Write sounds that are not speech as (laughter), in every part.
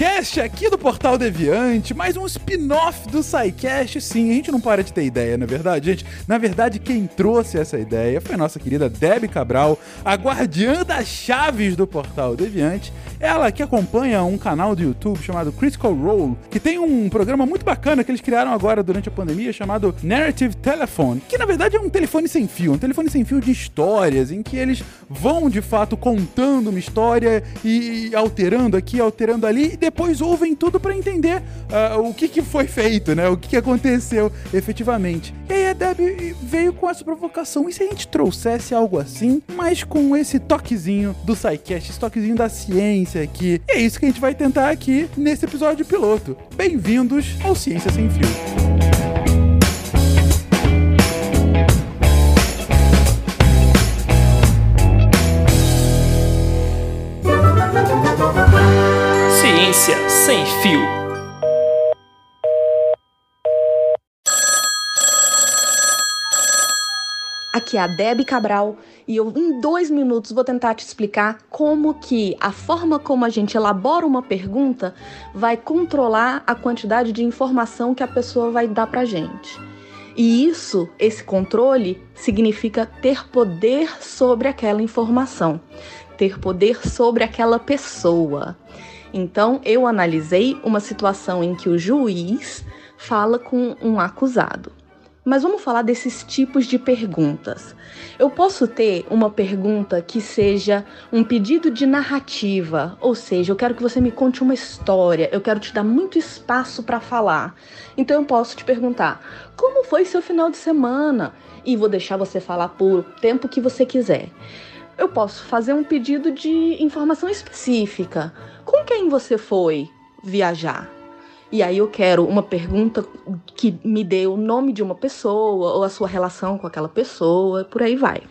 SciCast aqui do Portal Deviante, mais um spin-off do SciCast. Sim, a gente não para de ter ideia, na é verdade, gente. Na verdade, quem trouxe essa ideia foi a nossa querida Debbie Cabral, a guardiã das chaves do Portal Deviante. Ela que acompanha um canal do YouTube chamado Critical Role, que tem um programa muito bacana que eles criaram agora durante a pandemia chamado Narrative Telephone, que na verdade é um telefone sem fio, um telefone sem fio de histórias, em que eles vão de fato contando uma história e alterando aqui, alterando ali, e depois ouvem tudo para entender uh, o que, que foi feito, né? O que, que aconteceu efetivamente. E aí a Deb veio com essa provocação. E se a gente trouxesse algo assim, mas com esse toquezinho do SciCast, esse toquezinho da ciência aqui? E é isso que a gente vai tentar aqui nesse episódio piloto. Bem-vindos ao Ciência Sem Fio. Ciência sem fio. Aqui é a Debbie Cabral e eu em dois minutos vou tentar te explicar como que a forma como a gente elabora uma pergunta vai controlar a quantidade de informação que a pessoa vai dar pra gente. E isso, esse controle, significa ter poder sobre aquela informação, ter poder sobre aquela pessoa. Então, eu analisei uma situação em que o juiz fala com um acusado. Mas vamos falar desses tipos de perguntas. Eu posso ter uma pergunta que seja um pedido de narrativa, ou seja, eu quero que você me conte uma história, eu quero te dar muito espaço para falar. Então eu posso te perguntar: como foi seu final de semana? E vou deixar você falar por tempo que você quiser. Eu posso fazer um pedido de informação específica. Com quem você foi viajar? E aí eu quero uma pergunta que me dê o nome de uma pessoa ou a sua relação com aquela pessoa, por aí vai.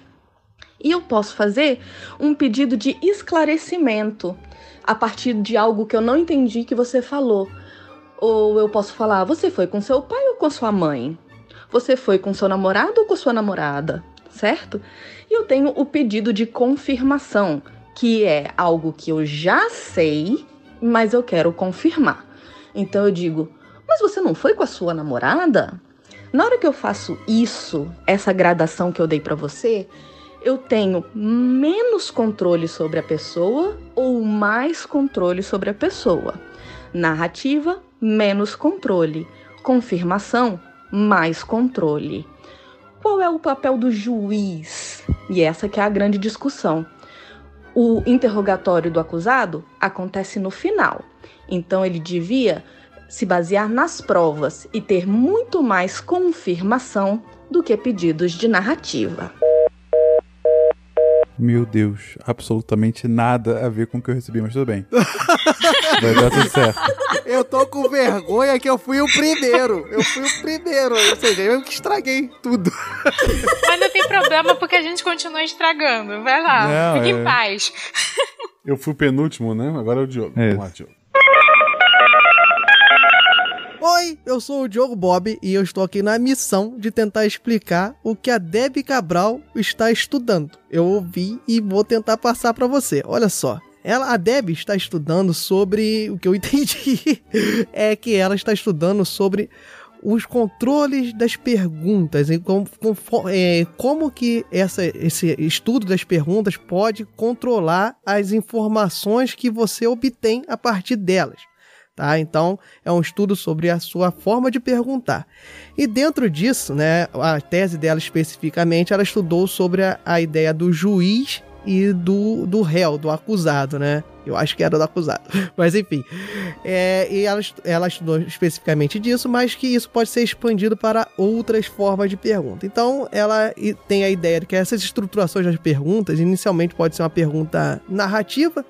E eu posso fazer um pedido de esclarecimento a partir de algo que eu não entendi que você falou. Ou eu posso falar: você foi com seu pai ou com sua mãe? Você foi com seu namorado ou com sua namorada? Certo? E eu tenho o pedido de confirmação, que é algo que eu já sei, mas eu quero confirmar. Então eu digo: Mas você não foi com a sua namorada? Na hora que eu faço isso, essa gradação que eu dei para você, eu tenho menos controle sobre a pessoa ou mais controle sobre a pessoa. Narrativa, menos controle. Confirmação, mais controle. Qual é o papel do juiz? E essa que é a grande discussão. O interrogatório do acusado acontece no final. Então ele devia se basear nas provas e ter muito mais confirmação do que pedidos de narrativa. Meu Deus, absolutamente nada a ver com o que eu recebi, mas tudo bem. (laughs) Vai dar tudo certo. Eu tô com vergonha que eu fui o primeiro. Eu fui o primeiro. Ou seja, eu que estraguei tudo. Mas não tem problema porque a gente continua estragando. Vai lá, não, fique é... em paz. Eu fui o penúltimo, né? Agora é o Diogo. É. Vamos lá, Diogo. Oi, eu sou o Diogo Bob e eu estou aqui na missão de tentar explicar o que a Debbie Cabral está estudando. Eu ouvi e vou tentar passar para você. Olha só. Ela, a Deb está estudando sobre. O que eu (laughs) entendi é que ela está estudando sobre os controles das perguntas e como, como, é, como que essa, esse estudo das perguntas pode controlar as informações que você obtém a partir delas. Tá? Então, é um estudo sobre a sua forma de perguntar. E dentro disso, né, a tese dela especificamente, ela estudou sobre a, a ideia do juiz e do, do réu, do acusado, né? Eu acho que era do acusado. (laughs) Mas enfim. É, e ela, ela estudou especificamente disso, mas que isso pode ser expandido para outras formas de pergunta. Então, ela tem a ideia de que essas estruturações das perguntas, inicialmente pode ser uma pergunta narrativa,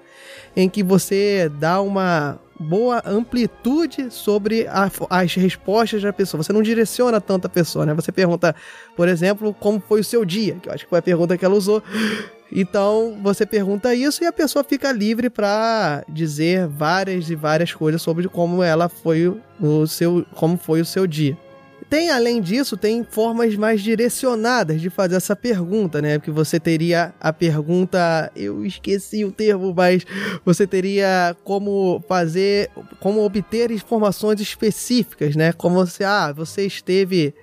em que você dá uma, boa amplitude sobre a, as respostas da pessoa. Você não direciona tanto a pessoa, né? Você pergunta, por exemplo, como foi o seu dia, que eu acho que foi a pergunta que ela usou. Então, você pergunta isso e a pessoa fica livre para dizer várias e várias coisas sobre como ela foi o seu, como foi o seu dia. Tem, além disso, tem formas mais direcionadas de fazer essa pergunta, né? Porque você teria a pergunta, eu esqueci o termo, mas você teria como fazer, como obter informações específicas, né? Como você, ah, você esteve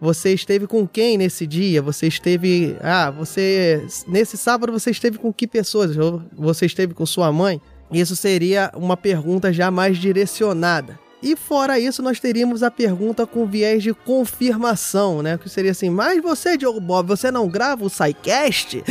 você esteve com quem nesse dia? Você esteve. Ah, você. Nesse sábado você esteve com que pessoas? Você esteve com sua mãe? Isso seria uma pergunta já mais direcionada. E fora isso, nós teríamos a pergunta com viés de confirmação, né? Que seria assim, mas você, Diogo Bob, você não grava o SciCast?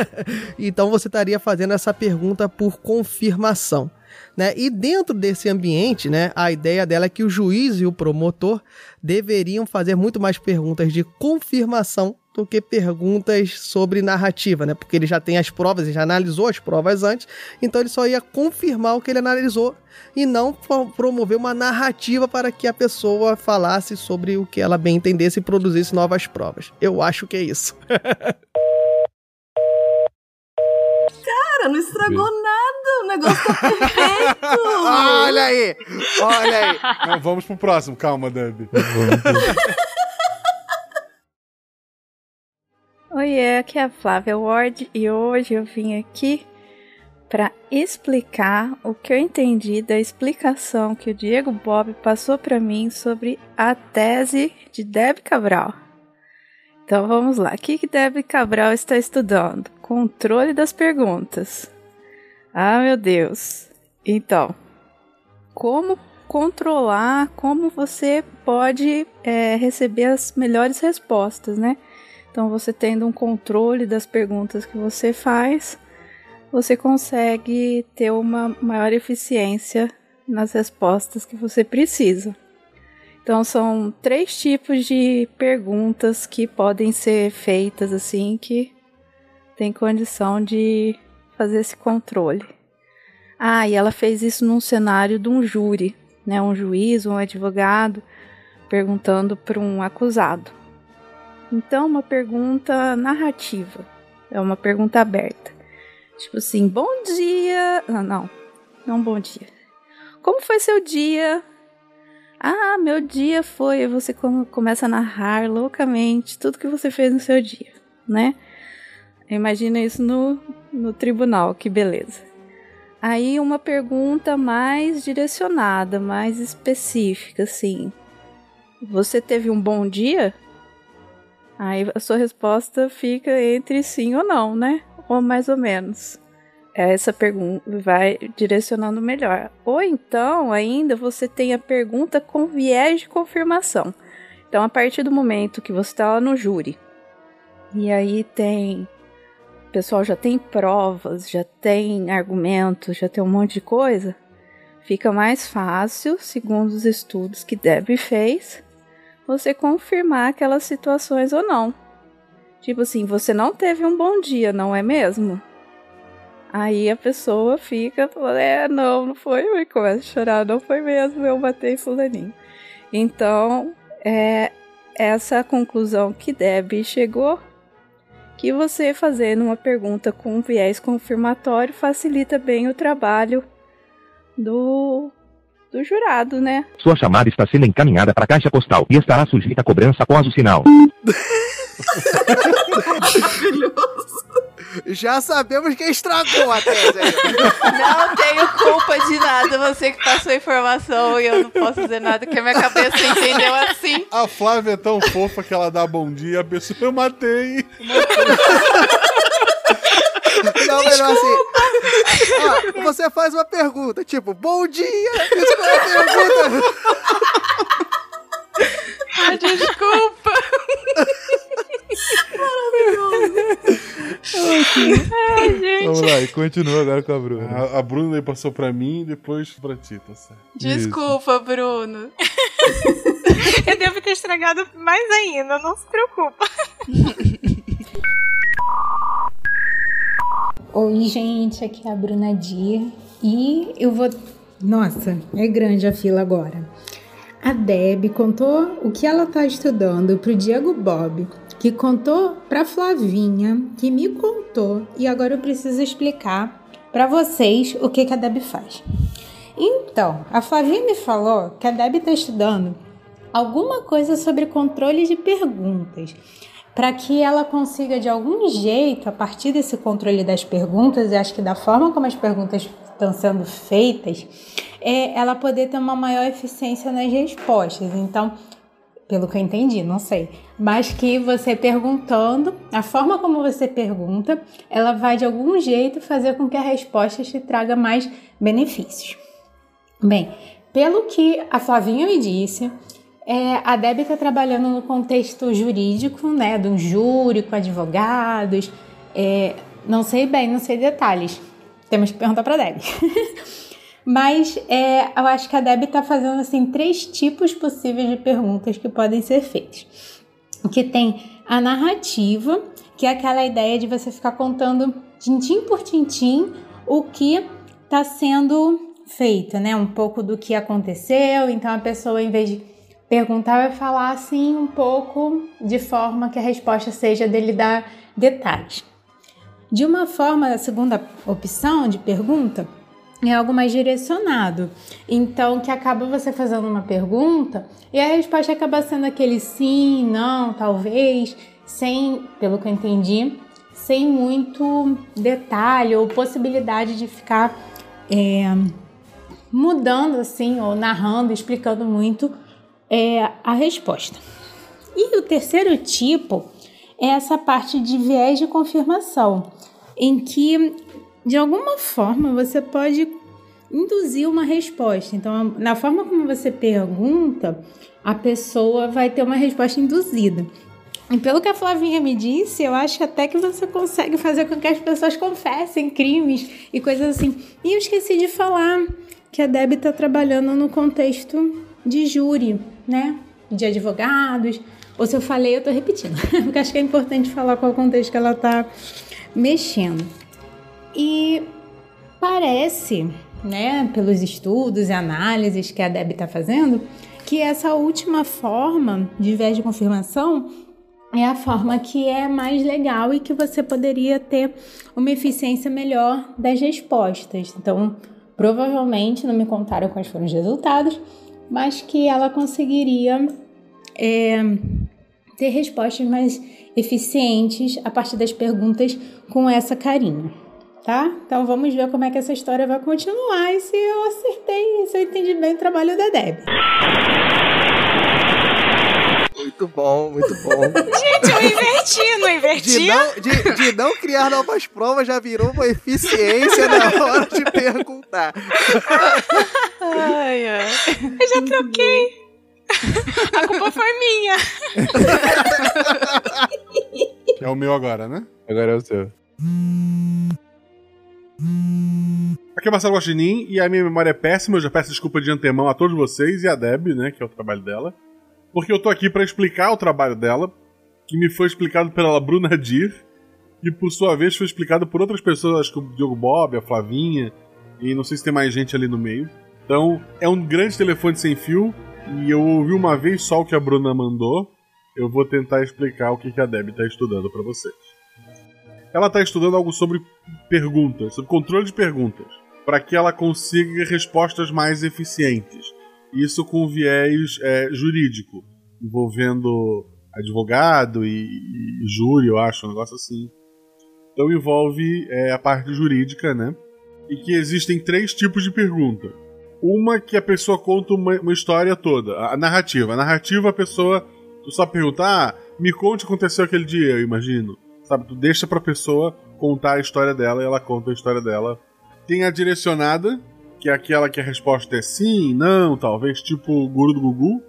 (laughs) então você estaria fazendo essa pergunta por confirmação. Né? E dentro desse ambiente, né, a ideia dela é que o juiz e o promotor deveriam fazer muito mais perguntas de confirmação do que perguntas sobre narrativa, né? Porque ele já tem as provas, ele já analisou as provas antes, então ele só ia confirmar o que ele analisou e não promover uma narrativa para que a pessoa falasse sobre o que ela bem entendesse e produzisse novas provas. Eu acho que é isso. Cara, não estragou nada. O negócio tá perfeito. (laughs) olha aí, olha aí. Não, vamos pro próximo. Calma, Debbie. (laughs) Oi, aqui é a Flávia Ward e hoje eu vim aqui para explicar o que eu entendi da explicação que o Diego Bob passou para mim sobre a tese de Deb Cabral. Então vamos lá. O que, que Deb Cabral está estudando? Controle das perguntas. Ah, meu Deus. Então, como controlar, como você pode é, receber as melhores respostas, né? Então, você tendo um controle das perguntas que você faz, você consegue ter uma maior eficiência nas respostas que você precisa. Então são três tipos de perguntas que podem ser feitas assim que tem condição de fazer esse controle. Ah, e ela fez isso num cenário de um júri, né, um juiz, um advogado perguntando para um acusado. Então, uma pergunta narrativa, é uma pergunta aberta. Tipo assim, bom dia. Não, não, não bom dia. Como foi seu dia? Ah, meu dia foi. Você começa a narrar loucamente tudo que você fez no seu dia, né? Imagina isso no, no tribunal, que beleza. Aí uma pergunta mais direcionada, mais específica, assim. Você teve um bom dia? Aí a sua resposta fica entre sim ou não, né? Ou mais ou menos essa pergunta vai direcionando melhor. Ou então, ainda você tem a pergunta com viés de confirmação. Então, a partir do momento que você está lá no júri, e aí tem. O pessoal já tem provas, já tem argumentos, já tem um monte de coisa, fica mais fácil, segundo os estudos que Debbie fez, você confirmar aquelas situações ou não. Tipo assim, você não teve um bom dia, não é mesmo? Aí a pessoa fica, é, não, não foi, e começa a chorar, não foi mesmo, eu matei fulaninho. Então, é essa conclusão que Debbie chegou, que você fazendo uma pergunta com um viés confirmatório facilita bem o trabalho do, do jurado, né? Sua chamada está sendo encaminhada para a caixa postal e estará sujeita a cobrança após o sinal. Maravilhoso. Já sabemos quem estragou a tese. Não tenho culpa de nada, você que passou a informação e eu não posso dizer nada, que a minha cabeça entendeu assim. A Flávia é tão fofa que ela dá bom dia, a pessoa eu matei. (laughs) Não, melhor assim. Ah, você faz uma pergunta, tipo, bom dia! Isso é uma pergunta. Ah, desculpa. Maravilhoso. Ai, gente. Vamos lá, e continua agora com a Bruna. A, a Bruna passou pra mim e depois pra ti, tá certo? Desculpa, Isso. Bruno. (laughs) Eu devo ter estragado mais ainda, não se preocupa. (laughs) Oi, gente, aqui é a Bruna Dia e eu vou. Nossa, é grande a fila agora. A Deb contou o que ela está estudando para o Diego Bob que contou para Flavinha, que me contou, e agora eu preciso explicar para vocês o que, que a Deb faz. Então, a Flavinha me falou que a Deb está estudando alguma coisa sobre controle de perguntas para que ela consiga de algum jeito, a partir desse controle das perguntas, e acho que da forma como as perguntas estão sendo feitas, é ela poder ter uma maior eficiência nas respostas. Então, pelo que eu entendi, não sei, mas que você perguntando, a forma como você pergunta, ela vai de algum jeito fazer com que a resposta te traga mais benefícios. Bem, pelo que a Flavinha me disse, é, a Deb está trabalhando no contexto jurídico, né, de um júri com advogados. É, não sei bem, não sei detalhes. Temos que perguntar para a Deb. (laughs) Mas é, eu acho que a Deb está fazendo assim três tipos possíveis de perguntas que podem ser feitas. Que tem a narrativa, que é aquela ideia de você ficar contando tintim por tintim o que está sendo feito, né? Um pouco do que aconteceu. Então a pessoa, em vez de perguntar, vai falar assim um pouco de forma que a resposta seja dele dar detalhes. De uma forma, a segunda opção de pergunta é algo mais direcionado. Então, que acaba você fazendo uma pergunta e a resposta acaba sendo aquele sim, não, talvez, sem, pelo que eu entendi, sem muito detalhe ou possibilidade de ficar é, mudando assim, ou narrando, explicando muito é, a resposta. E o terceiro tipo é essa parte de viés de confirmação, em que de alguma forma você pode induzir uma resposta. Então, na forma como você pergunta, a pessoa vai ter uma resposta induzida. E pelo que a Flavinha me disse, eu acho até que você consegue fazer com que as pessoas confessem crimes e coisas assim. E eu esqueci de falar que a Deb está trabalhando no contexto de júri, né? De advogados. Ou se eu falei, eu estou repetindo, (laughs) porque acho que é importante falar qual contexto que ela está mexendo. E parece, né, pelos estudos e análises que a Deb está fazendo, que essa última forma de viés de confirmação é a forma que é mais legal e que você poderia ter uma eficiência melhor das respostas. Então, provavelmente não me contaram quais foram os resultados, mas que ela conseguiria é, ter respostas mais eficientes a partir das perguntas com essa carinha, tá? Então vamos ver como é que essa história vai continuar e se eu acertei, se eu entendi bem o trabalho da Deb. Muito bom, muito bom. (laughs) Gente, eu inverti, não inverti? De não, de, de não criar novas provas já virou uma eficiência na hora de perguntar. Ai, ai. Eu já troquei. A culpa foi minha. É o meu agora, né? Agora é o seu. Aqui é o Marcelo Guaxinim e a minha memória é péssima. Eu já peço desculpa de antemão a todos vocês e a Deb, né? Que é o trabalho dela porque eu tô aqui para explicar o trabalho dela, que me foi explicado pela Bruna Dir, e por sua vez foi explicado por outras pessoas, acho que o Diogo Bob, a Flavinha, e não sei se tem mais gente ali no meio. Então, é um grande telefone sem fio, e eu ouvi uma vez só o que a Bruna mandou. Eu vou tentar explicar o que a Deb está estudando para vocês. Ela está estudando algo sobre perguntas, sobre controle de perguntas, para que ela consiga respostas mais eficientes. Isso com viés é, jurídico, envolvendo advogado e, e, júri, eu acho, um negócio assim. Então envolve é, a parte jurídica, né? E que existem três tipos de pergunta. Uma que a pessoa conta uma, uma história toda, a narrativa. A narrativa a pessoa, tu só pergunta, ah, me conte o que aconteceu aquele dia, eu imagino. Sabe, tu deixa pra pessoa contar a história dela e ela conta a história dela. Tem a direcionada, que é aquela que a resposta é sim, não, talvez, tipo o guru do Gugu,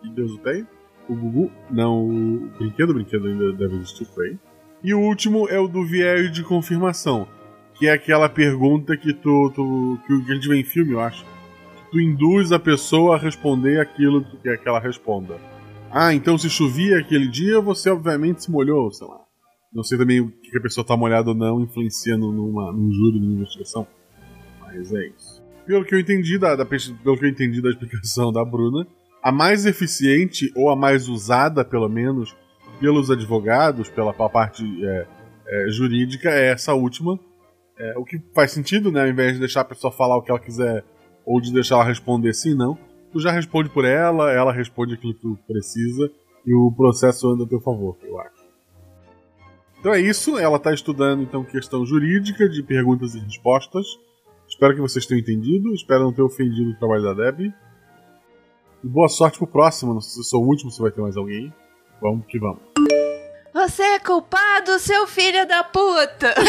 que Deus o tem. O Gugu, não, o brinquedo, o brinquedo ainda deve existir por aí. E o último é o do viés de confirmação, que é aquela pergunta que tu, tu que a gente vê em filme, eu acho. Tu induz a pessoa a responder aquilo que quer que ela responda. Ah, então se chovia aquele dia, você obviamente se molhou, sei lá. Não sei também o que a pessoa tá molhada ou não influencia numa, num júri, numa investigação. Mas é isso pelo que eu entendi da, da, pelo que eu entendi da explicação da Bruna, a mais eficiente, ou a mais usada, pelo menos, pelos advogados, pela, pela parte é, é, jurídica, é essa última. É, o que faz sentido, né? Ao invés de deixar a pessoa falar o que ela quiser, ou de deixar ela responder sim, não. tu já responde por ela, ela responde aquilo que tu precisa e o processo anda a teu favor, eu acho. Então é isso, ela está estudando então questão jurídica de perguntas e respostas. Espero que vocês tenham entendido, espero não ter ofendido o trabalho da Deb. E boa sorte pro próximo, não sei se eu sou o último, se vai ter mais alguém. Vamos que vamos. Você é culpado, seu filho da puta! (laughs)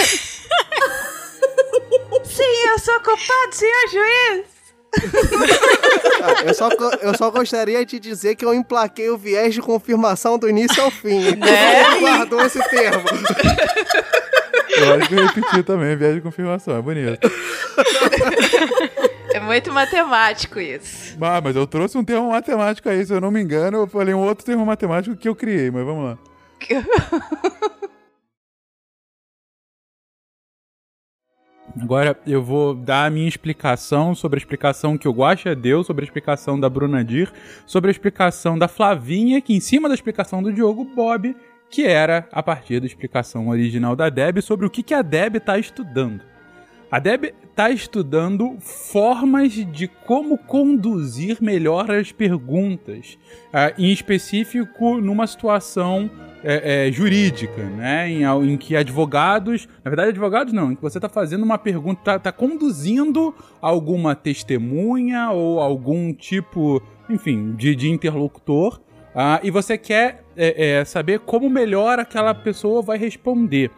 Sim, eu sou culpado, senhor juiz! Eu, só, eu só gostaria de dizer que eu emplaquei o viés de confirmação do início ao fim. Né? guardou esse termo. Eu acho que eu repeti também, viés de confirmação, é bonito. É muito matemático isso. Ah, mas eu trouxe um termo matemático aí, se eu não me engano, eu falei um outro termo matemático que eu criei, mas vamos lá. (laughs) Agora eu vou dar a minha explicação sobre a explicação que o Guaxa deu, sobre a explicação da Bruna Dir, sobre a explicação da Flavinha, que em cima da explicação do Diogo Bob, que era a partir da explicação original da Deb sobre o que, que a Deb está estudando. A Deb está estudando formas de como conduzir melhor as perguntas, uh, em específico numa situação é, é, jurídica, né? Em, em, que advogados, na verdade, advogados não, em que você está fazendo uma pergunta, está tá conduzindo alguma testemunha ou algum tipo, enfim, de, de interlocutor, uh, e você quer é, é, saber como melhor aquela pessoa vai responder.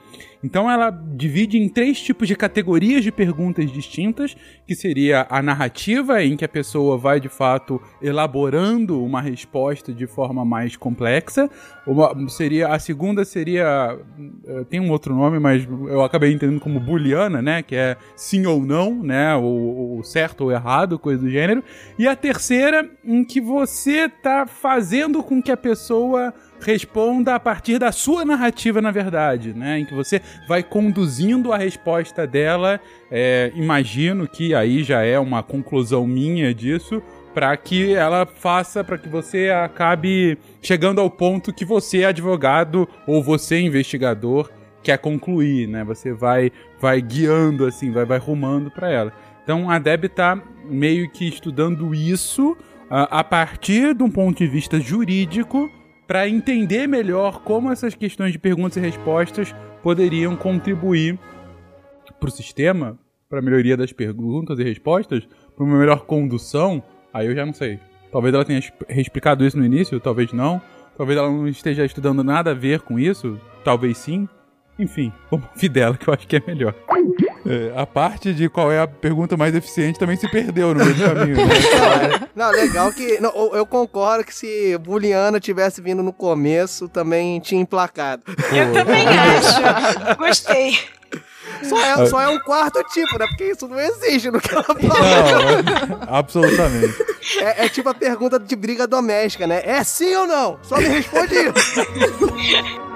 Então ela divide em três tipos de categorias de perguntas distintas, que seria a narrativa, em que a pessoa vai de fato elaborando uma resposta de forma mais complexa. Uma, seria a segunda seria eh, tem um outro nome, mas eu acabei entendendo como booleana, né, que é sim ou não, né, ou, ou certo ou errado, coisa do gênero. E a terceira em que você está fazendo com que a pessoa responda a partir da sua narrativa, na verdade, né? Em que você vai conduzindo a resposta dela. É, imagino que aí já é uma conclusão minha disso, para que ela faça, para que você acabe chegando ao ponto que você, advogado ou você, investigador, quer concluir, né? Você vai, vai guiando assim, vai, vai rumando para ela. Então a Deb tá meio que estudando isso uh, a partir de um ponto de vista jurídico para entender melhor como essas questões de perguntas e respostas poderiam contribuir para o sistema, para a melhoria das perguntas e respostas, para uma melhor condução. Aí eu já não sei. Talvez ela tenha explicado isso no início, talvez não. Talvez ela não esteja estudando nada a ver com isso, talvez sim. Enfim, (laughs) vamos ouvir dela, que eu acho que é melhor. É, a parte de qual é a pergunta mais eficiente também se perdeu no meio do caminho. Né? (laughs) Não, legal que. Não, eu concordo que se Buliana tivesse vindo no começo, também tinha emplacado. Eu também (laughs) acho. Gostei. Só é, só é um quarto tipo, né? Porque isso não existe no que ela fala. Não, absolutamente. É, é, tipo a pergunta de briga doméstica, né? É sim ou não? Só me responde isso. (laughs)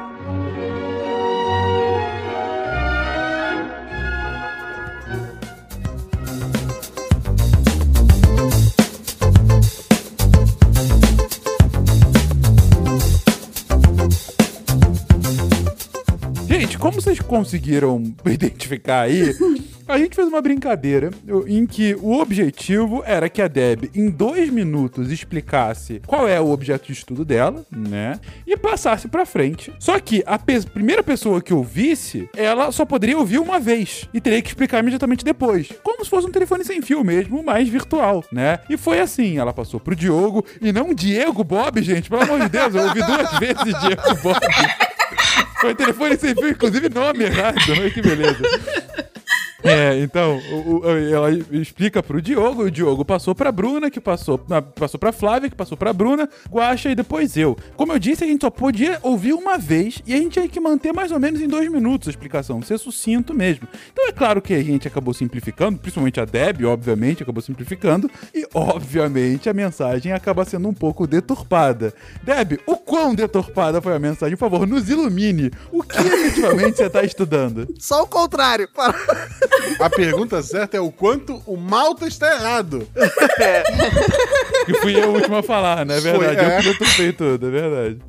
Gente, como vocês conseguiram (laughs) identificar aí, a gente fez uma brincadeira em que o objetivo era que a Deb, em dois minutos, explicasse qual é o objeto de estudo dela, né? E passasse pra frente. Só que a pe primeira pessoa que ouvisse, ela só poderia ouvir uma vez e teria que explicar imediatamente depois. Como se fosse um telefone sem fio mesmo, mas virtual, né? E foi assim: ela passou pro Diogo e não Diego Bob, gente, pelo amor de Deus, eu ouvi duas (laughs) vezes Diego Bob. Foi telefone sem fio, inclusive nome errado. Olha que beleza. (laughs) (laughs) É, então, o, o, ela explica pro Diogo, o Diogo passou pra Bruna, que passou, passou pra Flávia, que passou pra Bruna, Guacha e depois eu. Como eu disse, a gente só podia ouvir uma vez e a gente tinha que manter mais ou menos em dois minutos a explicação, ser sucinto mesmo. Então é claro que a gente acabou simplificando, principalmente a Deb, obviamente, acabou simplificando, e obviamente a mensagem acaba sendo um pouco deturpada. Deb, o quão deturpada foi a mensagem? Por favor, nos ilumine. O que efetivamente você tá estudando? (laughs) Só o contrário. Para... A pergunta certa é o quanto o Malta está errado. É. (laughs) Que fui eu o último a falar, né? É verdade. Foi, é. Eu que tudo, é verdade.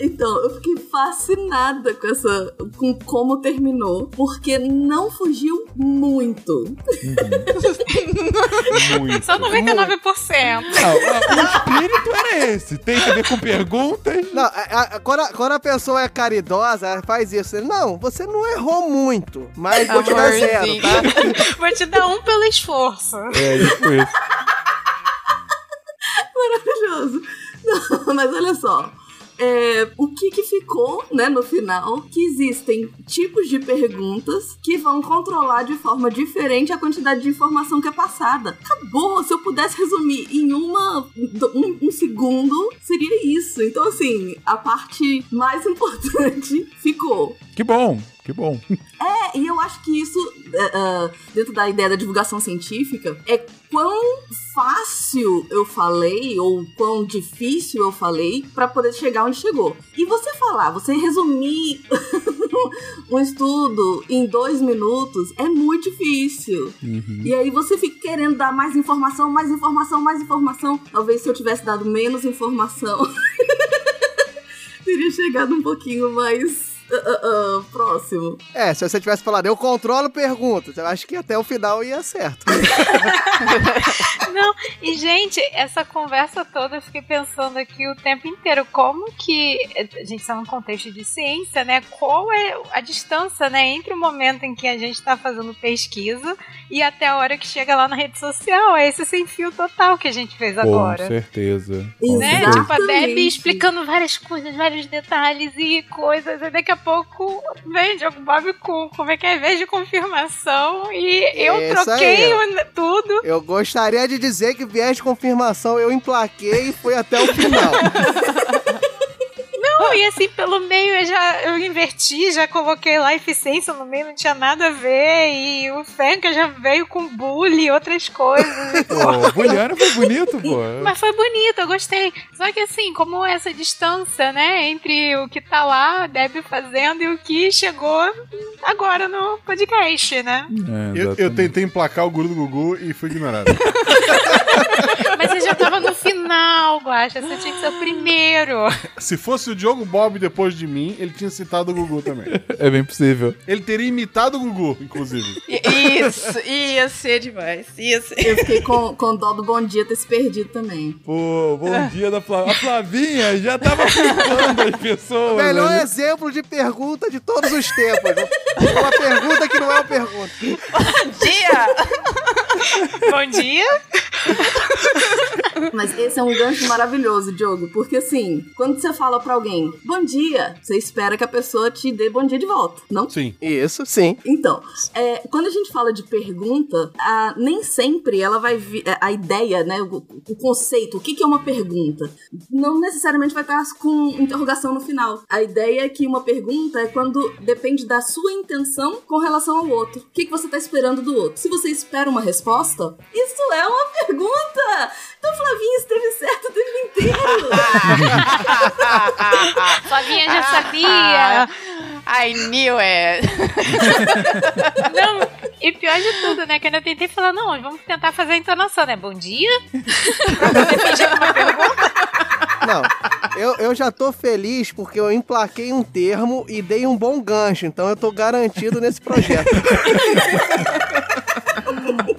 Então, eu fiquei fascinada com essa. com como terminou, porque não fugiu muito. Uhum. (laughs) muito. Só 99%. Não, o espírito era esse. Tem que ver com perguntas. Não, a, a, quando, a, quando a pessoa é caridosa, ela faz isso. Não, você não errou muito, mas vou te dar zero, tá? (laughs) vou te dar um pelo esforço. É, isso, isso. Maravilhoso. Não, mas olha só é, o que, que ficou, né, no final, que existem tipos de perguntas que vão controlar de forma diferente a quantidade de informação que é passada. Acabou! Se eu pudesse resumir em uma, um, um segundo, seria isso. Então, assim, a parte mais (laughs) importante ficou. Que bom! Que bom. É, e eu acho que isso, uh, dentro da ideia da divulgação científica, é quão fácil eu falei ou quão difícil eu falei para poder chegar onde chegou. E você falar, você resumir (laughs) um estudo em dois minutos é muito difícil. Uhum. E aí você fica querendo dar mais informação, mais informação, mais informação. Talvez se eu tivesse dado menos informação, (laughs) teria chegado um pouquinho mais Uh, uh, próximo. É, se você tivesse falado, eu controlo perguntas, eu acho que até o final ia certo. (laughs) Não, e gente, essa conversa toda eu fiquei pensando aqui o tempo inteiro, como que a gente está num contexto de ciência, né? Qual é a distância, né, entre o momento em que a gente está fazendo pesquisa e até a hora que chega lá na rede social? É esse sem fio total que a gente fez agora. Com certeza. Com né? Certeza. Tipo, a Debbie explicando várias coisas, vários detalhes e coisas, e daqui a pouco vem Diogo Bob com como é que é vez de confirmação e eu troquei tudo. Eu gostaria de dizer que viés de confirmação eu emplaquei e foi até o final. (laughs) E assim, pelo meio eu já eu inverti, já coloquei lá eficiência no meio, não tinha nada a ver. E o Fenka já veio com bully e outras coisas. (laughs) Pô, o Bulliano foi bonito, pô. Mas foi bonito, eu gostei. Só que assim, como essa distância, né, entre o que tá lá, Deb fazendo, e o que chegou agora no podcast, né? É, eu, eu, tentei emplacar o guru do Gugu e fui ignorado. (laughs) Mas você já tava no final, Guacha. Você tinha que ser o primeiro. Se fosse o Diogo Bob depois de mim, ele tinha citado o Gugu também. (laughs) É bem possível. Ele teria imitado o Gugu, inclusive. (laughs) Isso, ia ser demais. Ia ser. Eu fiquei com, com dó do Bom Dia ter se perdido também. Pô, Bom Dia da Flavinha. A Flavinha já tava ficando as pessoas. Melhor né? exemplo de pergunta de todos os tempos. Uma pergunta que não é uma pergunta. Bom dia! Bom dia! Mas esse é um gancho maravilhoso, Diogo, porque assim, quando você fala para alguém bom dia, você espera que a pessoa te dê bom dia de volta, não? Sim. Isso, sim. Então, é, quando a gente fala de pergunta, a, nem sempre ela vai vir, é, a ideia, né, o, o conceito, o que, que é uma pergunta, não necessariamente vai estar com interrogação no final. A ideia é que uma pergunta é quando depende da sua intenção com relação ao outro. O que, que você está esperando do outro? Se você espera uma resposta, isso é uma pergunta! Então Flavinha esteve certo o tempo inteiro! (laughs) Flavinha já sabia! I knew it! Não, e pior de tudo, né? Que eu ainda tentei falar, não, vamos tentar fazer a entonação, né? Bom dia? pra poder fingir uma pergunta. Não, eu, eu já tô feliz porque eu emplaquei um termo e dei um bom gancho, então eu tô garantido nesse projeto. (laughs)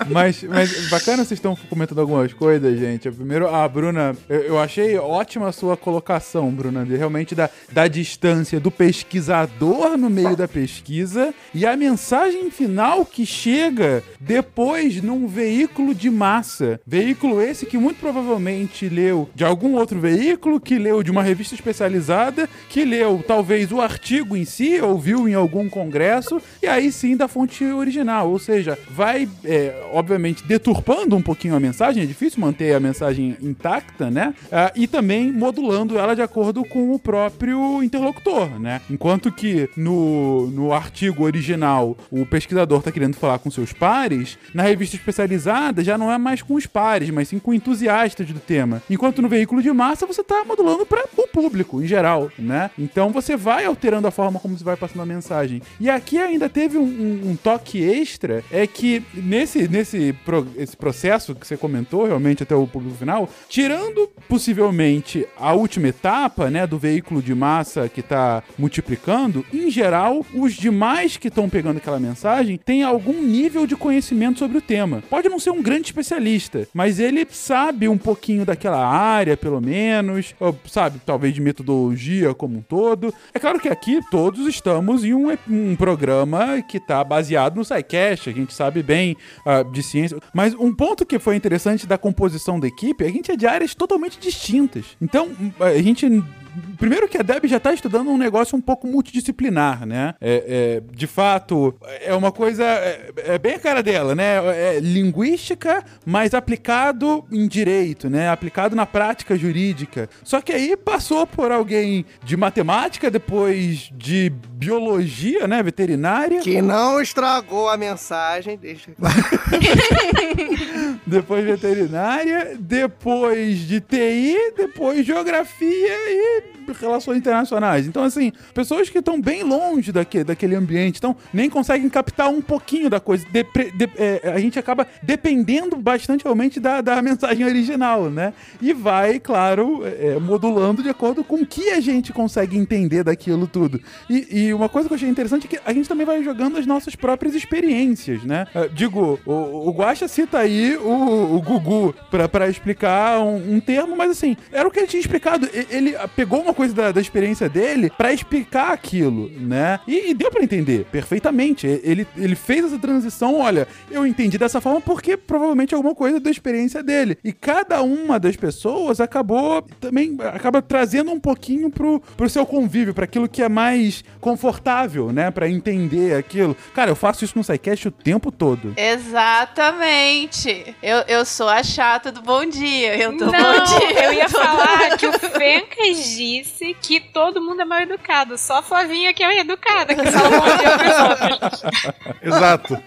mas, mas bacana vocês estão comentando algumas coisas, gente. Primeiro, a Bruna, eu, eu, achei ótima a sua colocação, Bruna, de realmente da, da distância do pesquisador no meio da pesquisa e a mensagem final que chega depois num veículo de massa. Veículo esse que muito provavelmente leu de algum outro veículo, que leu de uma revista especializada, que leu talvez o artigo em si, ou viu em algum congresso, e aí sim da fonte original. Ou seja, vai é, obviamente, deturpando um pouquinho a mensagem, é difícil manter a mensagem intacta, né? Uh, e também modulando ela de acordo com o próprio interlocutor, né? Enquanto que no, no artigo original o pesquisador está querendo falar com seus pares, na revista especializada já não é mais com os pares, mas sim com entusiastas do tema. Enquanto no veículo de massa você está modulando para o público em geral, né? Então você vai alterando a forma como você vai passando a mensagem. E aqui ainda teve um, um, um toque extra, é que nesse, nesse esse, pro- esse processo que você comentou realmente até o público final, tirando possivelmente a última etapa, né, do veículo de massa que tá multiplicando, em geral, os demais que estão pegando aquela mensagem têm algum nível de conhecimento sobre o tema. Pode não ser um grande especialista, mas ele sabe um pouquinho daquela área, pelo menos, ou sabe, talvez de metodologia como um todo. É claro que aqui todos estamos em um, um programa que está baseado no SciCast, a gente sabe bem ah, de ciência. Mas um ponto que foi interessante da composição da equipe é a gente é de áreas totalmente distintas. Então, a gente Primeiro que a Deb já tá estudando um negócio um pouco multidisciplinar, né? É, é, de fato, é uma coisa. É, é bem a cara dela, né? É linguística, mas aplicado em direito, né? Aplicado na prática jurídica. Só que aí passou por alguém de matemática, depois de biologia, né? Veterinária. Que não estragou a mensagem, deixa (laughs) (laughs) depois veterinária, depois de TI, depois geografia e relações internacionais. Então, assim, pessoas que estão bem longe daque, daquele ambiente, então nem conseguem captar um pouquinho da coisa. Depre- de- é, a gente acaba dependendo bastante realmente da, da mensagem original, né? E vai, claro, é, modulando de acordo com o que a gente consegue entender daquilo tudo. E, e uma coisa que eu achei interessante é que a gente também vai jogando as nossas próprias experiências, né? É, digo, o, o Guaxa cita aí o, o Gugu pra explicar um, um termo, mas assim, era o que ele tinha explicado. Ele ah, pegou uma coisa da, da experiência dele pra explicar aquilo, né? E, e deu pra entender perfeitamente. Ele, ele fez essa transição, olha, eu entendi dessa forma porque provavelmente alguma coisa da experiência dele. E cada uma das pessoas acabou também acaba trazendo um pouquinho pro, pro seu convívio, pra aquilo que é mais confortável, né? Pra entender aquilo. Cara, eu faço isso no SciCast o tempo todo. Exatamente. Eu, eu sou a chata do bom dia. Eu tô Não, bom dia. eu ia falar que o Fencas disse que todo mundo é mal educado. Só a Flavinha que é educada, que outros. Exato.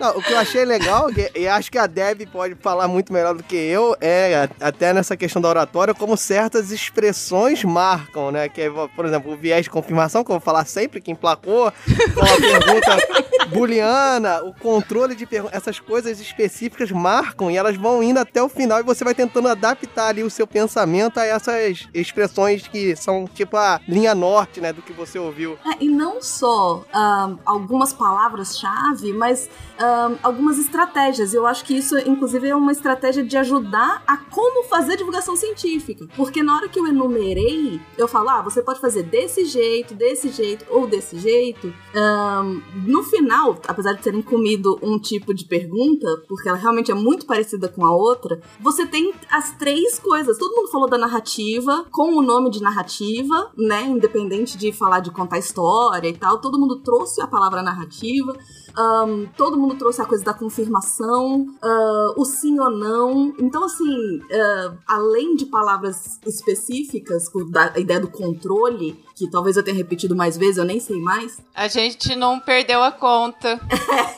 Não, o que eu achei legal, e acho que a Deb pode falar muito melhor do que eu, é a- até nessa questão da oratória, como certas expressões marcam, né? Que é, por exemplo, o viés de confirmação, que eu vou falar sempre, que emplacou, com a pergunta (laughs) booleana, o controle de perguntas, essas coisas específicas marcam e elas vão indo até o final e você vai tentando adaptar ali o seu pensamento a essas expressões que são tipo a linha norte, né, do que você ouviu. É, e não só ahn, algumas palavras-chave, mas ahn, algumas estratégias. Eu acho que isso, inclusive, é uma estratégia de ajudar a como fazer divulgação científica. Porque na hora que eu enumerei, eu falo, ah, você pode fazer desse jeito, desse jeito ou desse jeito. Ahn, no final, apesar de terem comido um tipo de pergunta, porque ela realmente é muito parecida com a outra, você tem as três coisas. Todo mundo falou da narrativa, com o nome de narrativa, né? Independente de falar de contar história e tal. Todo mundo trouxe a palavra narrativa. Ahn, todo mundo trouxe a coisa da confirmação, ah, o sim ou não. Então, assim, ah, além de palavras específicas, da ideia do controle, que talvez eu tenha repetido mais vezes, eu nem sei mais. A gente não perdeu a conta.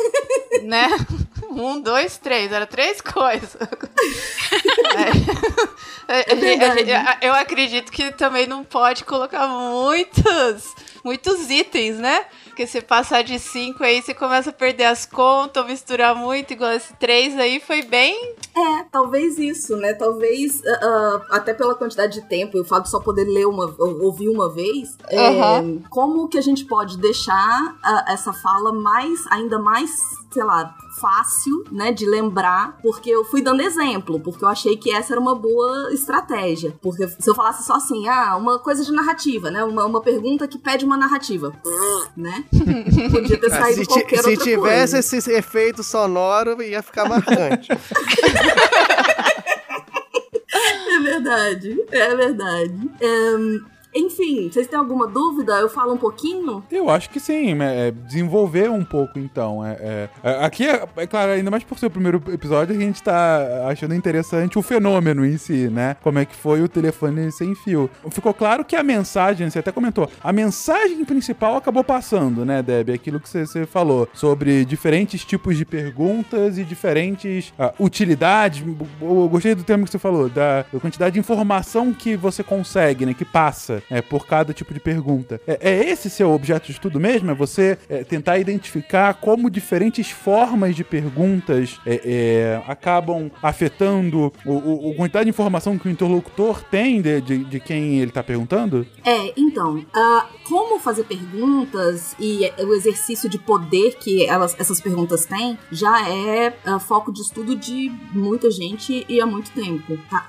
(laughs) né? Um, dois, três. Era três coisas. (laughs) É. Gente- a gente- a- Eu acredito que também não pode colocar muitos, muitos itens, né? Porque se passar de cinco aí, você começa a perder as contas, misturar muito, igual esse três aí, foi bem. É, talvez isso, né? Talvez, ah, até pela quantidade de tempo, e o fato de só poder ler uma, ou- ouvir uma vez, é, Aham. como que a gente pode deixar ah, essa fala mais, ainda mais, sei lá, fácil, né, de lembrar, porque eu fui dando exemplo, porque eu achei que essa era uma boa estratégia. Porque se eu falasse só assim, ah, uma coisa de narrativa, né, uma, uma pergunta que pede uma narrativa, né? (laughs) Podia ter saído se qualquer se outra tivesse coisa. esse efeito sonoro, ia ficar marcante. (laughs) É verdade, é verdade. Ehm, enfim, vocês têm alguma dúvida? Eu falo um pouquinho? Eu acho que sim, é, é desenvolver um pouco então. É, é- é- aqui, é, é claro, ainda mais por ser o primeiro episódio, a gente tá achando interessante o fenômeno em si, né? Como é que foi o telefone sem fio. Ficou claro que a mensagem, você até comentou, a mensagem principal acabou passando, né, Deb? Aquilo que você, você falou sobre diferentes tipos de perguntas e diferentes ah, utilidades. Eu gostei do termo que você falou, da, da quantidade de informação que você consegue, né, que passa. É, por cada tipo de pergunta. É, é esse seu objeto de estudo mesmo? É você é, tentar identificar como diferentes formas de perguntas é, é, acabam afetando o, quantidade de informação que o interlocutor tem de, de, de quem ele está perguntando? É, então, uh, como fazer perguntas e o exercício de poder que elas, essas perguntas têm já é uh, foco de estudo de muita gente e há muito tempo. Tá,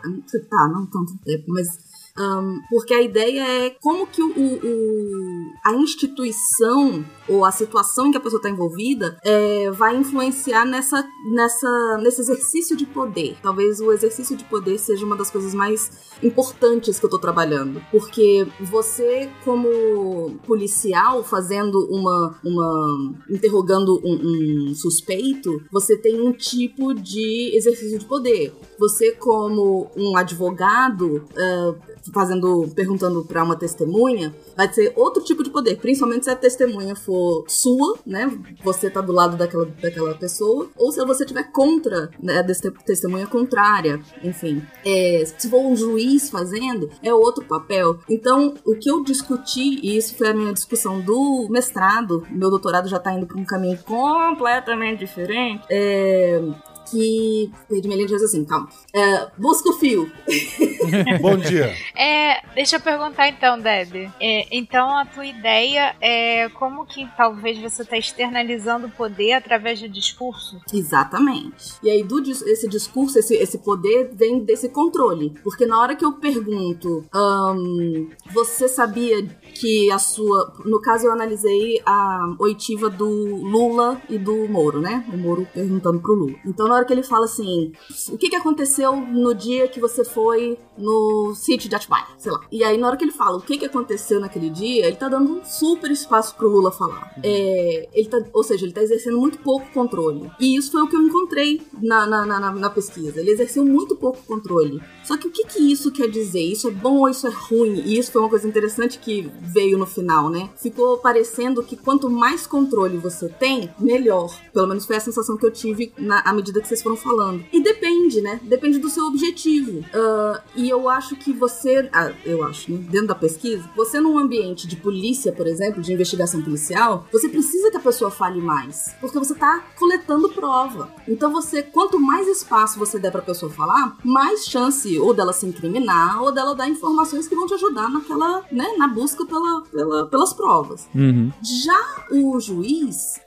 tá não tanto tempo, mas um, porque a ideia é como que o, o, a instituição ou a situação em que a pessoa está envolvida é, vai influenciar nessa, nessa, nesse exercício de poder. Talvez o exercício de poder seja uma das coisas mais importantes que eu estou trabalhando. Porque você, como policial, fazendo uma. uma interrogando um, um suspeito, você tem um tipo de exercício de poder. Você, como um advogado, uh, fazendo, perguntando para uma testemunha, vai ser outro tipo de poder, principalmente se a testemunha for sua, né? Você tá do lado daquela, daquela pessoa, ou se você tiver contra né, a testemunha contrária, enfim. É, se for um juiz fazendo, é outro papel. Então, o que eu discuti, e isso foi a minha discussão do mestrado, meu doutorado já tá indo para um caminho completamente diferente, é, que. Perdi minha linha de assim, calma. É, busca o fio. (laughs) Bom dia. É, deixa eu perguntar então, Deb. É, então a tua ideia é como que talvez você está externalizando o poder através do discurso? Exatamente. E aí, do, esse discurso, esse, esse poder vem desse controle. Porque na hora que eu pergunto, um, você sabia que a sua. No caso, eu analisei a oitiva do Lula e do Moro, né? O Moro perguntando pro Lula. Então, na hora que ele fala assim: o que, que aconteceu no dia que você foi no sítio de Atibaia? Sei lá. E aí, na hora que ele fala o que, que aconteceu naquele dia, ele tá dando um super espaço pro Lula falar. É, ele tá, ou seja, ele tá exercendo muito pouco controle. E isso foi o que eu encontrei na, na, na, na pesquisa. Ele exerceu muito pouco controle. Só que o que, que isso quer dizer? Isso é bom ou isso é ruim? E isso foi uma coisa interessante que veio no final, né? Ficou parecendo que quanto mais controle você tem, melhor. Pelo menos foi a sensação que eu tive na à medida que vocês foram falando. E depende, né? Depende do seu objetivo. Uh, e eu acho que você, ah, eu acho, né? Dentro da pesquisa, você num ambiente de polícia, por exemplo, de investigação policial, você precisa que a pessoa fale mais, porque você tá coletando prova. Então você, quanto mais espaço você der pra pessoa falar, mais chance ou dela se incriminar ou dela dar informações que vão te ajudar naquela, né, na busca pela, pela pelas provas. Uhum. Já o juiz,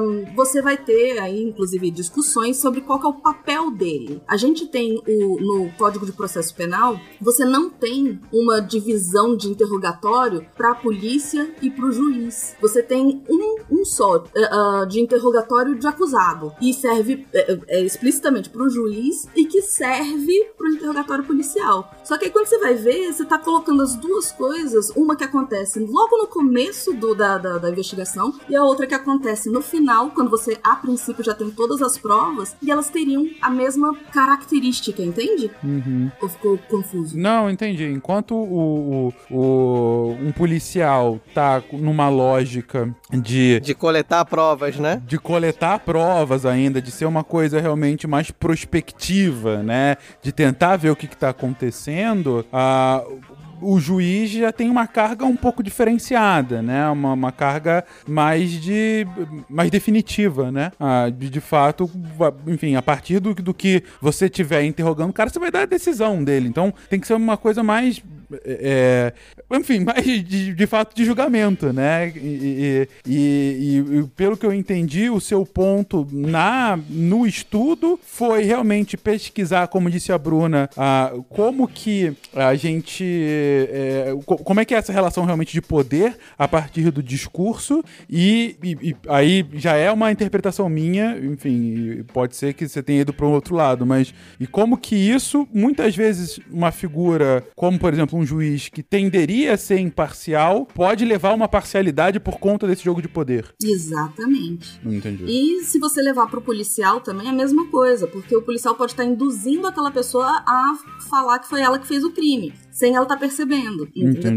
um, você vai ter aí, inclusive, discussões sobre qual é o papel dele. A gente tem o, no Código de Processo Penal, você não tem uma divisão de interrogatório para a polícia e para o juiz. Você tem um, um só uh, de interrogatório de acusado e serve uh, explicitamente para o juiz e que serve para o interrogatório policial. Só que aí quando você vai ver, você está colocando as duas coisas, uma que acontece logo no começo do, da, da, da investigação e a outra que acontece no final, quando você a princípio já tem todas as provas e elas teriam a mesma característica, entende? Uhum. Ou ficou confuso? Não, entendi. Enquanto o, o, o, um policial tá numa lógica de. De coletar provas, né? De coletar provas ainda, de ser uma coisa realmente mais prospectiva, né? De tentar ver o que, que tá acontecendo. A o juiz já tem uma carga um pouco diferenciada, né? Uma, uma carga mais de mais definitiva, né? Ah, de, de fato, enfim, a partir do, do que você estiver interrogando o cara, você vai dar a decisão dele. Então tem que ser uma coisa mais é, enfim, mais de, de fato de julgamento, né? E, e, e, e, pelo que eu entendi, o seu ponto na no estudo foi realmente pesquisar, como disse a Bruna, a, como que a gente. É, como é que é essa relação realmente de poder a partir do discurso, e, e aí já é uma interpretação minha, enfim, pode ser que você tenha ido para um outro lado, mas e como que isso, muitas vezes, uma figura, como por exemplo, um juiz que tenderia a ser imparcial pode levar uma parcialidade por conta desse jogo de poder. Exatamente. Não entendi. E se você levar pro policial também é a mesma coisa, porque o policial pode estar induzindo aquela pessoa a falar que foi ela que fez o crime sem ela estar tá percebendo.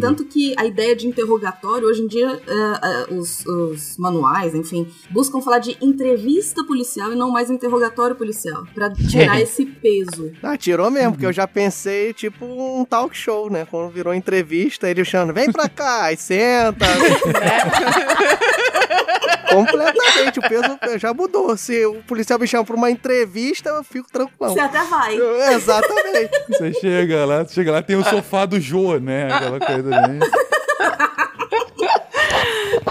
Tanto que a ideia de interrogatório, hoje em dia, uh, uh, os, os, manuais, enfim, buscam falar de entrevista policial e não mais interrogatório policial, para tirar (laughs) esse peso. Ah, tirou mesmo, uhum. porque eu já pensei, tipo, um talk show, né? Quando virou entrevista, ele chamando, vem pra cá, e senta. (laughs) (laughs) Completamente, o peso já mudou. Se o policial me chama pra uma entrevista, eu fico tranquilo. Você até vai. Eu, exatamente. Você chega lá, chega lá, tem o sofá do Jô, né? Aquela coisa bem.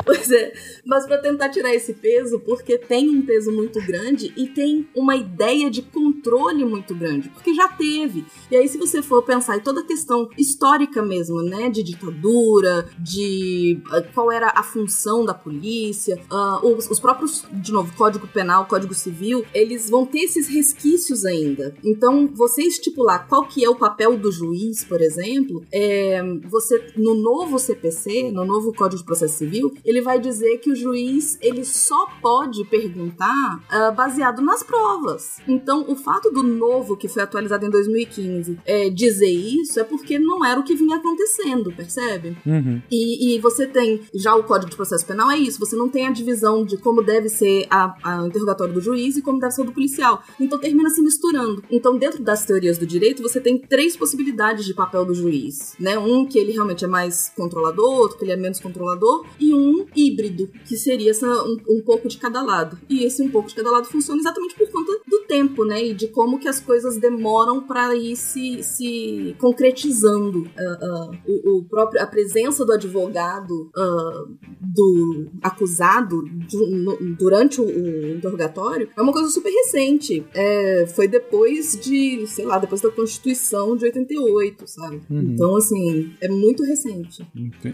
(laughs) Pois é. Mas para tentar tirar esse peso, porque tem um peso muito grande e tem uma ideia de controle muito grande, porque já teve. E aí, se você for pensar em toda a questão histórica mesmo, né, de ditadura, de uh, qual era a função da polícia, uh, os, os, próprios, de novo, Código Penal, Código Civil, eles vão ter esses resquícios ainda. Então, você estipular qual que é o papel do juiz, por exemplo, é, você no novo CPC, no novo Código de Processo Civil, ele vai dizer que o juiz ele só pode perguntar uh, baseado nas provas. Então, o fato do novo, que foi atualizado em 2015, é, dizer isso é porque não era o que vinha acontecendo, percebe? Uhum. E, e, você tem, já o Código de Processo Penal é isso, você não tem a divisão de como deve ser a, a interrogatório do juiz e como deve ser o do policial. Então, termina se misturando. Então, dentro das teorias do direito, você tem três possibilidades de papel do juiz, né? Um que ele realmente é mais controlador, outro que ele é menos controlador, e um híbrido, que seria essa, um, um, pouco de cada lado. E esse um pouco de cada lado funciona exatamente por conta do tempo, né? E de como que as coisas demoram para ir se, se concretizando. Uh, uh, o, o, próprio, a presença do advogado uh, do acusado no, durante o, o, interrogatório é uma coisa super recente. É, foi depois de, sei lá, depois da Constituição de 88, sabe? Uhum. Então, assim, é muito recente.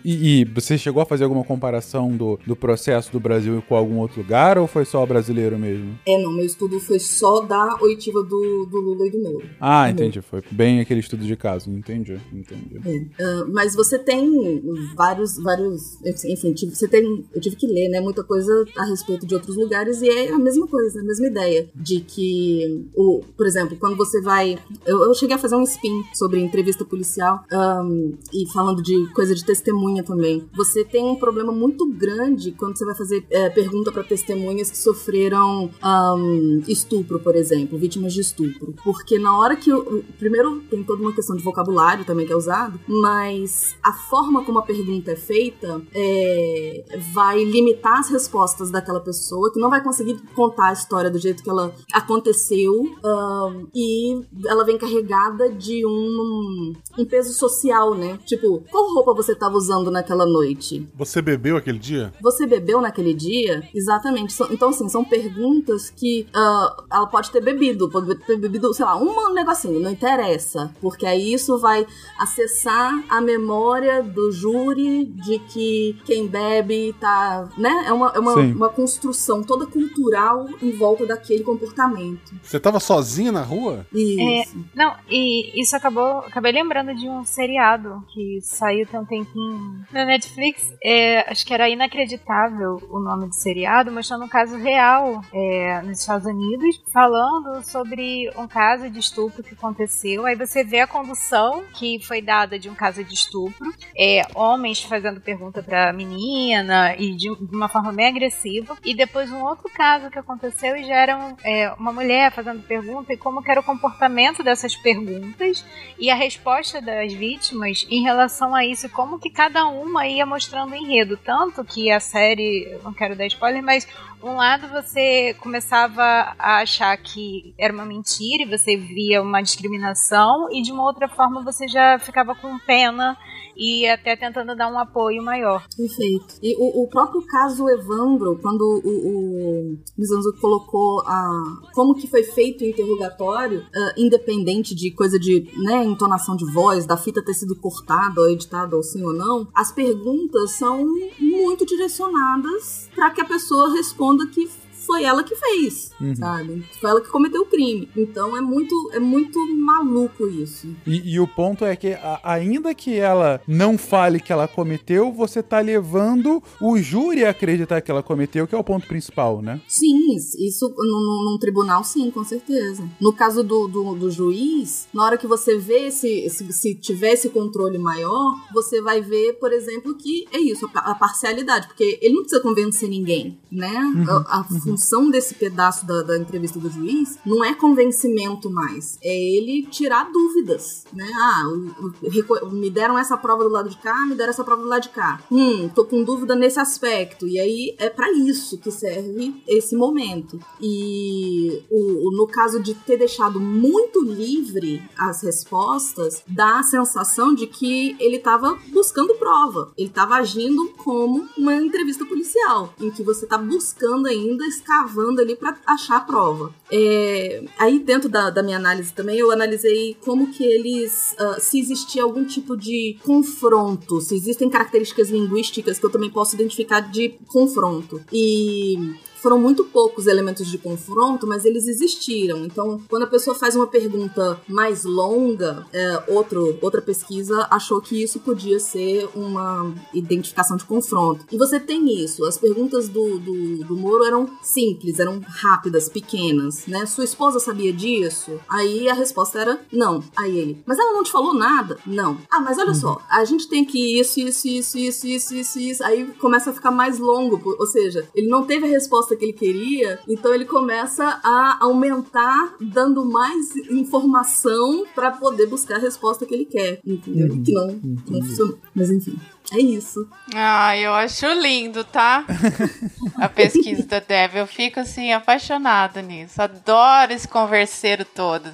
E, e você chegou a fazer alguma comparação do, do processo processo do Brasil com algum outro lugar ou foi só brasileiro mesmo? É, não, meu estudo foi só da oitiva do, do Lula e do Moro. Ah, entendi. Foi bem aquele estudo de caso. Entendi, entendi. É. Uh, mas você tem vários, vários. Enfim, você tem. Eu tive que ler, né? Muita coisa a respeito de outros lugares e é a mesma coisa, a mesma ideia. De que, o, por exemplo, quando você vai. Eu, eu cheguei a fazer um spin sobre entrevista policial um, e falando de coisa de testemunha também. Você tem um problema muito grande quando você vai fazer é, pergunta para testemunhas que sofreram um, estupro, por exemplo, vítimas de estupro. Porque na hora que. Eu, primeiro, tem toda uma questão de vocabulário também que é usado, mas a forma como a pergunta é feita é, vai limitar as respostas daquela pessoa, que não vai conseguir contar a história do jeito que ela aconteceu, um, e ela vem carregada de um, um peso social, né? Tipo, qual roupa você estava usando naquela noite? Você bebeu aquele dia? Você bebeu bebeu naquele dia? Exatamente. Então, assim, são perguntas que uh, ela pode ter bebido, pode ter bebido, sei lá, um negocinho, não interessa. Porque aí isso vai acessar a memória do júri de que quem bebe tá. né? É uma, é uma, uma construção toda cultural em volta daquele comportamento. Você tava sozinha na rua? Isso. É, não, e isso acabou. Acabei lembrando de um seriado que saiu tem um tempinho na Netflix. É, acho que era inacreditável o nome do seriado, mostrando um caso real é, nos Estados Unidos, falando sobre um caso de estupro que aconteceu. Aí você vê a condução que foi dada de um caso de estupro, é, homens fazendo pergunta pra menina e de, de, uma forma bem agressiva, e depois um outro caso que aconteceu e já era é, uma mulher fazendo pergunta e como era o comportamento dessas perguntas e a resposta das vítimas em relação a isso, como que cada uma ia mostrando o enredo, tanto que a série não quero dar spoiler, mas um lado você começava a achar que era uma mentira e você via uma discriminação, e de uma outra forma você já ficava com pena e até tentando dar um apoio maior. Perfeito. E o, o próprio caso Evandro, quando o, o Mizanzo colocou a, como que foi feito o interrogatório, uh, independente de coisa de né, entonação de voz, da fita ter sido cortada ou editada ou sim ou não, as perguntas são muito direcionadas para que a pessoa responda que foi ela que fez, Uhum. sabe? Foi ela que cometeu o crime. Então é muito, é muito maluco isso. E, e o ponto é que, a- ainda que ela não fale que ela cometeu, você tá levando o júri a acreditar que ela cometeu, que é o ponto principal, né? Sim, isso num, num- tribunal, sim, com certeza. No caso do, do, do juiz, na hora que você vê esse, se, se tiver esse controle maior, você vai ver, por exemplo, que é isso, a, a parcialidade, porque ele não precisa convencer ninguém, né? Uhum, A, a função desse pedaço da, da entrevista do juiz não é convencimento mais, é ele tirar dúvidas, né? Ah, o- o- me deram essa prova do lado de cá, me deram essa prova do lado de cá. Hum, tô com dúvida nesse aspecto. E aí é pra isso que serve esse momento. E o, no caso de ter deixado muito livre as respostas, dá a sensação de que ele tava buscando prova. Ele tava agindo como uma entrevista policial, em que você tá buscando ainda, escavando ali pra achar a prova. É, aí dentro da, da minha análise também, eu analisei como que eles, ah, se existia algum tipo de confronto, se existem características linguísticas que eu também posso identificar de confronto. E foram muito poucos elementos de confronto, mas eles existiram. Então, quando a pessoa faz uma pergunta mais longa, é, outro, outra pesquisa achou que isso podia ser uma identificação de confronto. E você tem isso. As perguntas do, do, do Moro eram simples, eram rápidas, pequenas, né? Sua esposa sabia disso? Aí a resposta era não. Aí ele, mas ela não te falou nada? Não. Ah, mas olha só, a gente tem que isso, isso, isso, isso, isso, isso, isso. Aí começa a ficar mais longo, ou seja, ele não teve a resposta que ele queria, então ele começa a aumentar, dando mais informação pra poder buscar a resposta que ele quer, entendeu? Uhum. Que não, não funcionou. Mas enfim, é isso. Ah, eu acho lindo, tá? (laughs) A pesquisa da Deb. Eu fico assim, apaixonada nisso. Adoro esse converseiro todo.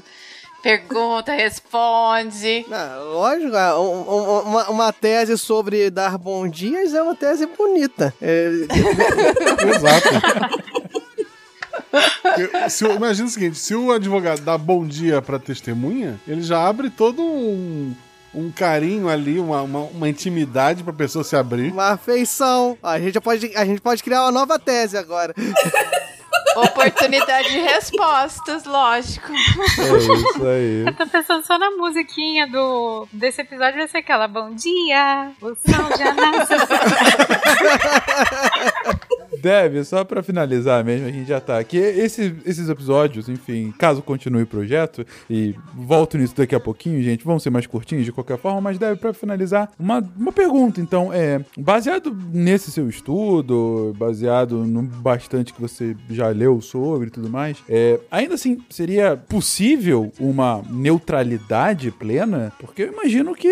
Pergunta, responde. Lógico, ah, um- um- uma, uma tese sobre dar bom dias é uma tese bonita. É, (laughs) Exato. (laughs) Porque se o- imagina o seguinte: se o advogado dá bom dia pra testemunha, ele já abre todo um, um carinho ali, uma, uma, uma intimidade pra pessoa se abrir. Uma afeição. A gente, já pode, a gente pode criar uma nova tese agora. (laughs) Oportunidade de respostas, lógico. É isso aí. Eu tô pensando só na musiquinha do, desse episódio, vai ser aquela Bom dia, o sol já nasce. (laughs) Deve, só pra finalizar mesmo, a gente já tá aqui. Esse- esses episódios, enfim, caso continue o projeto, e volto nisso daqui a pouquinho, gente, vão ser mais curtinhos de qualquer forma, mas deve, pra finalizar, uma, uma pergunta. Então, é, baseado nesse seu estudo, baseado no bastante que você já leu sobre e tudo mais, é, ainda assim, seria possível uma neutralidade plena? Porque eu imagino que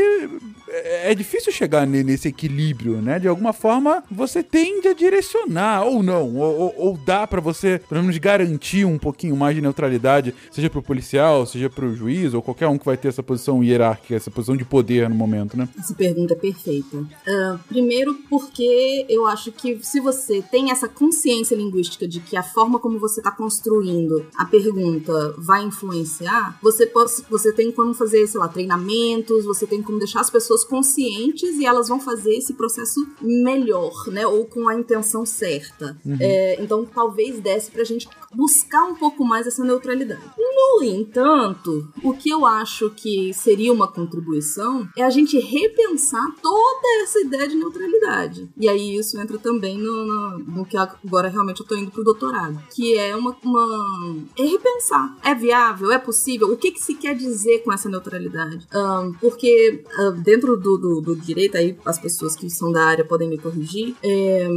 é é difícil chegar ne- nesse equilíbrio, né? De alguma forma, você tende a direcionar, ou não, ou, ou- dá pra você, pelo menos, garantir um pouquinho mais de neutralidade, seja pro policial, seja pro juiz, ou qualquer um que vai ter essa posição hierárquica, essa posição de poder no momento, né? Essa pergunta é perfeita. Ah, primeiro, porque eu acho que se você tem essa consciência linguística de que a forma como você está construindo a pergunta vai influenciar, você, pode, você tem como fazer, sei lá, treinamentos, você tem como deixar as pessoas conscientes e elas vão fazer esse processo melhor, né? Ou com a intenção certa. Uhum. É, então, talvez desse pra gente buscar um pouco mais essa neutralidade. No entanto, o que eu acho que seria uma contribuição é a gente repensar toda essa ideia de neutralidade. E aí isso entra também no, no, no que agora realmente eu tô indo pro doutorado, que é uma, uma é repensar. É viável? É possível? O que que se quer dizer com essa neutralidade? Ahn, porque ah, dentro do, do, do direito, aí as pessoas que são da área podem me corrigir, é,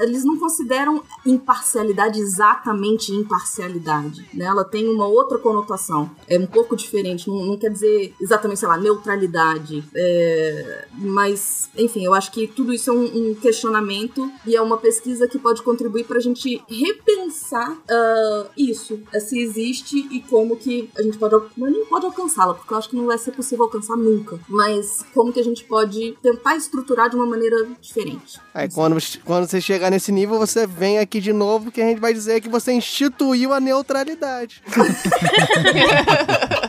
eles não consideram imparcialidade exatamente imparcialidade, né? Ela tem uma outra conotação, é um pouco diferente, não, não quer dizer exatamente, sei lá, neutralidade, é, mas, enfim, eu acho que tudo isso é um, um questionamento e é uma pesquisa que pode contribuir para a gente repensar ah, isso, eh, se existe e como que a gente pode, al- não, pode alcançá-la, porque eu acho que não vai ser possível alcançar nunca, mas como que a gente pode tentar estruturar de uma maneira diferente. Aí quando, quando você chegar nesse nível, você vem aqui de novo que a gente vai dizer que você instituiu a neutralidade. (laughs)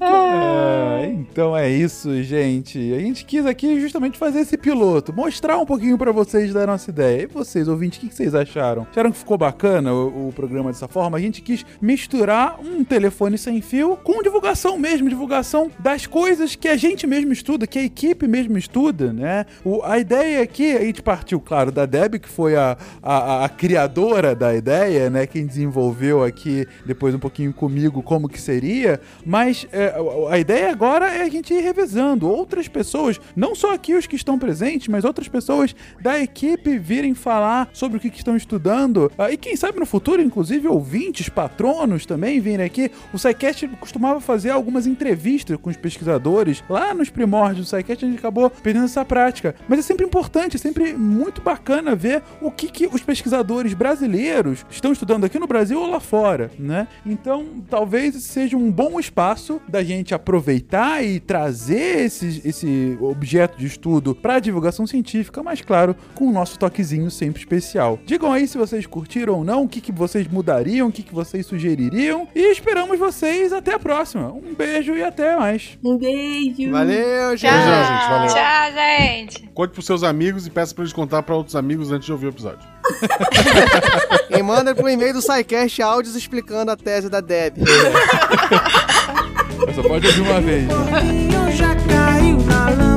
Ah, então é isso, gente. A gente quis aqui justamente fazer esse piloto, mostrar um pouquinho para vocês da nossa ideia. E vocês, ouvintes, o que, vocês acharam? Acharam que ficou bacana o, o, programa dessa forma? A gente quis misturar um telefone sem fio com divulgação mesmo, divulgação das coisas que a gente mesmo estuda, que a equipe mesmo estuda, né? O, a ideia aqui, a gente partiu, claro, da Deb, que foi a, a, a criadora da ideia, né? Quem desenvolveu aqui depois um pouquinho comigo como que seria, mas é, a ideia agora é a gente ir revezando outras pessoas, não só aqui os que estão presentes, mas outras pessoas da equipe virem falar sobre o que, que estão estudando. Ah, e quem sabe no futuro, inclusive, ouvintes, patronos também virem aqui. O SciCast costumava fazer algumas entrevistas com os pesquisadores. Lá nos primórdios do SciCast a gente acabou perdendo essa prática. Mas é sempre importante, é sempre muito bacana ver o que, que os pesquisadores brasileiros estão estudando aqui no Brasil ou lá fora, né? Então, talvez seja um bom espaço da gente aproveitar e trazer esse, esse objeto de estudo para divulgação científica, mas claro, com o nosso toquezinho sempre especial. Digam aí se vocês curtiram ou não, o que, que vocês mudariam, o que, que vocês sugeririam. E esperamos vocês até a próxima. Um beijo e até mais. Um beijo. Valeu, gente. Tchau, gente. Valeu. Tchau, gente. Conte pros seus amigos e peça pra eles contar pra outros amigos antes de ouvir o episódio. E manda pro e-mail do SciCast áudios explicando a tese da Deb. Só pode ouvir uma vez. já caiu na lama.